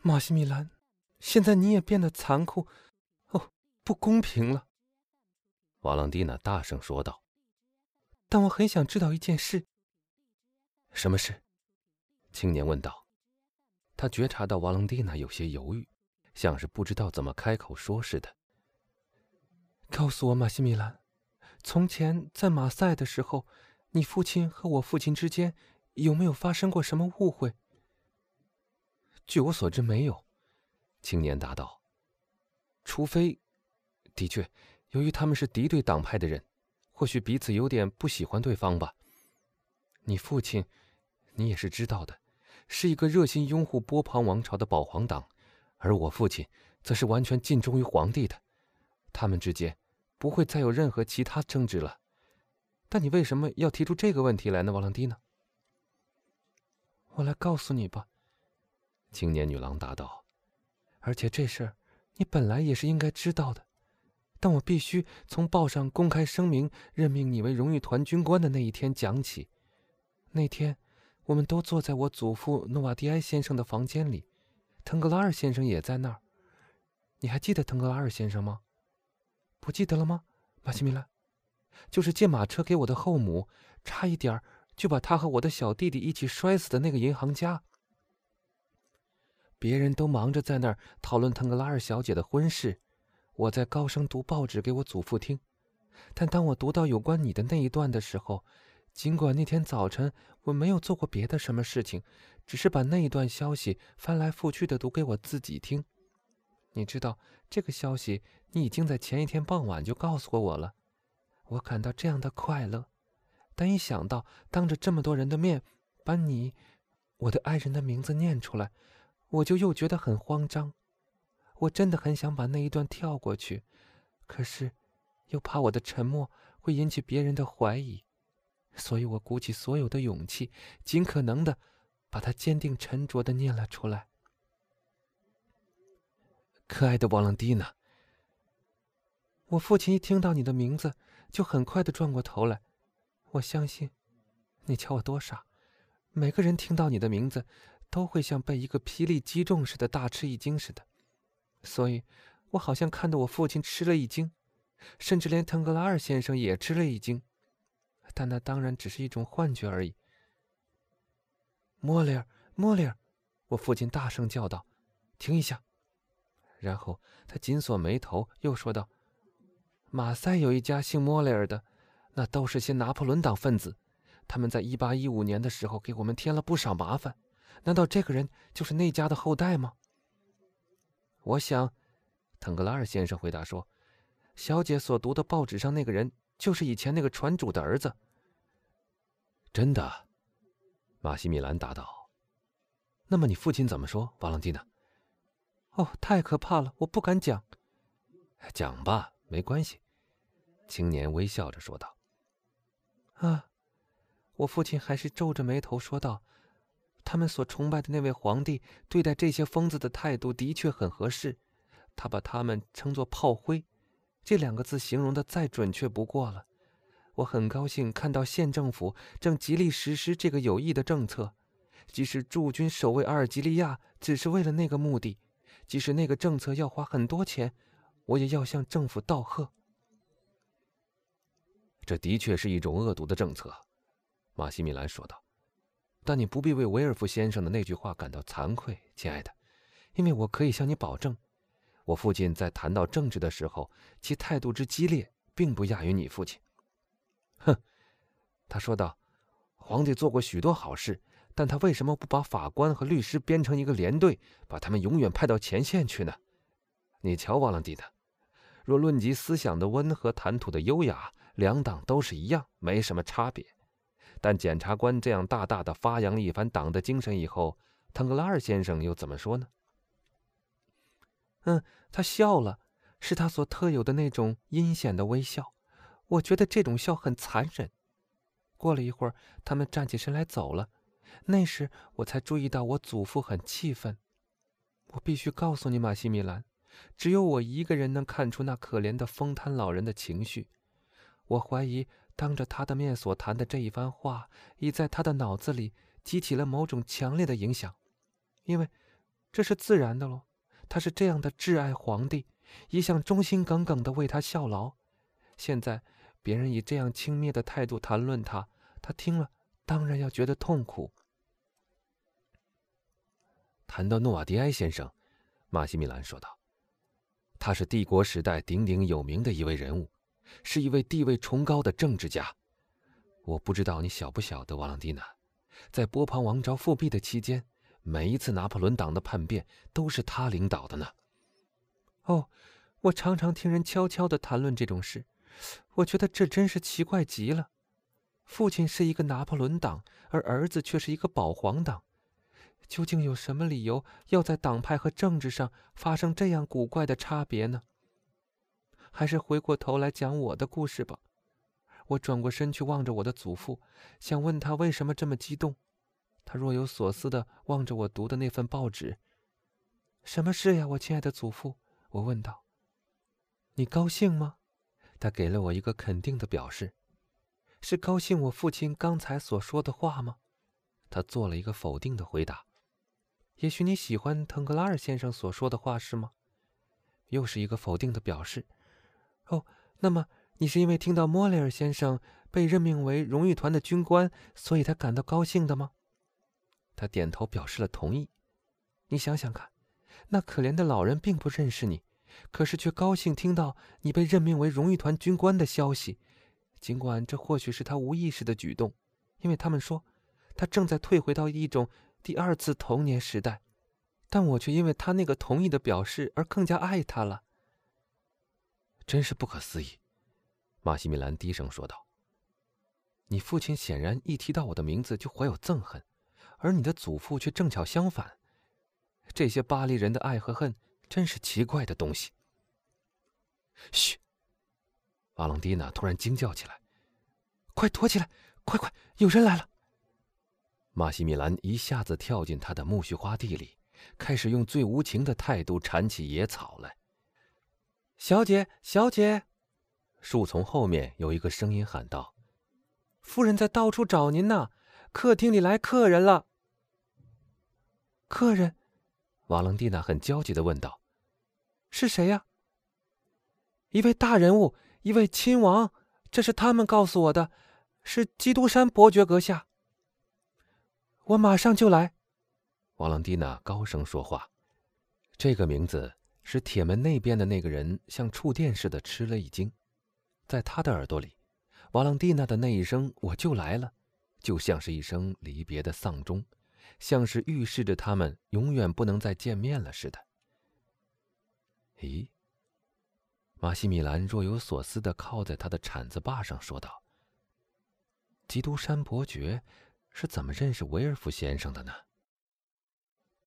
马西米兰，现在你也变得残酷，哦，不公平了。瓦朗蒂娜大声说道。但我很想知道一件事。什么事？青年问道。他觉察到瓦朗蒂娜有些犹豫，像是不知道怎么开口说似的。告诉我，马西米兰，从前在马赛的时候，你父亲和我父亲之间有没有发生过什么误会？据我所知，没有。青年答道。除非，的确，由于他们是敌对党派的人。或许彼此有点不喜欢对方吧。你父亲，你也是知道的，是一个热心拥护波旁王朝的保皇党，而我父亲则是完全尽忠于皇帝的。他们之间不会再有任何其他争执了。但你为什么要提出这个问题来呢，瓦朗蒂呢？我来告诉你吧。”青年女郎答道，“而且这事儿你本来也是应该知道的。”但我必须从报上公开声明任命你为荣誉团军官的那一天讲起。那天，我们都坐在我祖父诺瓦迪埃先生的房间里，腾格拉尔先生也在那儿。你还记得腾格拉尔先生吗？不记得了吗，马西米拉？就是借马车给我的后母，差一点儿就把他和我的小弟弟一起摔死的那个银行家。别人都忙着在那儿讨论腾格拉尔小姐的婚事。我在高声读报纸给我祖父听，但当我读到有关你的那一段的时候，尽管那天早晨我没有做过别的什么事情，只是把那一段消息翻来覆去的读给我自己听。你知道这个消息，你已经在前一天傍晚就告诉过我了。我感到这样的快乐，但一想到当着这么多人的面把你，我的爱人的名字念出来，我就又觉得很慌张。我真的很想把那一段跳过去，可是，又怕我的沉默会引起别人的怀疑，所以我鼓起所有的勇气，尽可能的把它坚定沉着的念了出来。可爱的瓦朗蒂娜，我父亲一听到你的名字，就很快的转过头来。我相信，你瞧我多傻，每个人听到你的名字，都会像被一个霹雳击中似的，大吃一惊似的。所以，我好像看到我父亲吃了一惊，甚至连腾格拉尔先生也吃了一惊，但那当然只是一种幻觉而已。莫里尔，莫里尔，我父亲大声叫道：“停一下！”然后他紧锁眉头，又说道：“马赛有一家姓莫里尔的，那都是些拿破仑党分子，他们在一八一五年的时候给我们添了不少麻烦。难道这个人就是那家的后代吗？”我想，腾格拉尔先生回答说：“小姐所读的报纸上那个人，就是以前那个船主的儿子。”真的，马西米兰答道。“那么你父亲怎么说，瓦朗蒂娜？”“哦，太可怕了，我不敢讲。”“讲吧，没关系。”青年微笑着说道。“啊，我父亲还是皱着眉头说道。”他们所崇拜的那位皇帝对待这些疯子的态度的确很合适，他把他们称作炮灰，这两个字形容的再准确不过了。我很高兴看到县政府正极力实施这个有益的政策，即使驻军守卫阿尔及利亚只是为了那个目的，即使那个政策要花很多钱，我也要向政府道贺。这的确是一种恶毒的政策，马西米兰说道。但你不必为维尔夫先生的那句话感到惭愧，亲爱的，因为我可以向你保证，我父亲在谈到政治的时候，其态度之激烈，并不亚于你父亲。哼，他说道：“皇帝做过许多好事，但他为什么不把法官和律师编成一个连队，把他们永远派到前线去呢？你瞧，瓦朗蒂娜，若论及思想的温和、谈吐的优雅，两党都是一样，没什么差别。”但检察官这样大大的发扬了一番党的精神以后，腾格拉尔先生又怎么说呢？嗯，他笑了，是他所特有的那种阴险的微笑。我觉得这种笑很残忍。过了一会儿，他们站起身来走了。那时我才注意到我祖父很气愤。我必须告诉你，马西米兰，只有我一个人能看出那可怜的疯瘫老人的情绪。我怀疑。当着他的面所谈的这一番话，已在他的脑子里激起了某种强烈的影响，因为，这是自然的喽。他是这样的挚爱皇帝，一向忠心耿耿的为他效劳。现在别人以这样轻蔑的态度谈论他，他听了当然要觉得痛苦。谈到诺瓦迪埃先生，马西米兰说道：“他是帝国时代鼎鼎有名的一位人物，是一位地位崇高的政治家。我不知道你晓不晓得，瓦朗蒂娜，在波旁王朝复辟的期间。”每一次拿破仑党的叛变都是他领导的呢。哦，我常常听人悄悄的谈论这种事，我觉得这真是奇怪极了。父亲是一个拿破仑党，而儿子却是一个保皇党，究竟有什么理由要在党派和政治上发生这样古怪的差别呢？还是回过头来讲我的故事吧。我转过身去望着我的祖父，想问他为什么这么激动。他若有所思地望着我读的那份报纸。什么事呀，我亲爱的祖父？我问道。你高兴吗？他给了我一个肯定的表示。是高兴我父亲刚才所说的话吗？他做了一个否定的回答。也许你喜欢腾格拉尔先生所说的话是吗？又是一个否定的表示。哦，那么你是因为听到莫雷尔先生被任命为荣誉团的军官，所以他感到高兴的吗？他点头表示了同意。你想想看，那可怜的老人并不认识你，可是却高兴听到你被任命为荣誉团军官的消息。尽管这或许是他无意识的举动，因为他们说他正在退回到一种第二次童年时代，但我却因为他那个同意的表示而更加爱他了。真是不可思议，马西米兰低声说道。你父亲显然一提到我的名字就怀有憎恨。而你的祖父却正巧相反，这些巴黎人的爱和恨真是奇怪的东西。嘘！瓦朗蒂娜突然惊叫起来：“快躲起来！快快，有人来了！”马西米兰一下子跳进他的苜蓿花地里，开始用最无情的态度铲起野草来。小姐，小姐！树丛后面有一个声音喊道：“夫人在到处找您呢，客厅里来客人了。”客人，瓦朗蒂娜很焦急的问道：“是谁呀？”“一位大人物，一位亲王，这是他们告诉我的，是基督山伯爵阁下。”“我马上就来。”瓦朗蒂娜高声说话。这个名字使铁门那边的那个人像触电似的吃了一惊，在他的耳朵里，瓦朗蒂娜的那一声“我就来了”，就像是一声离别的丧钟。像是预示着他们永远不能再见面了似的。咦？马西米兰若有所思的靠在他的铲子把上，说道：“基督山伯爵是怎么认识维尔夫先生的呢？”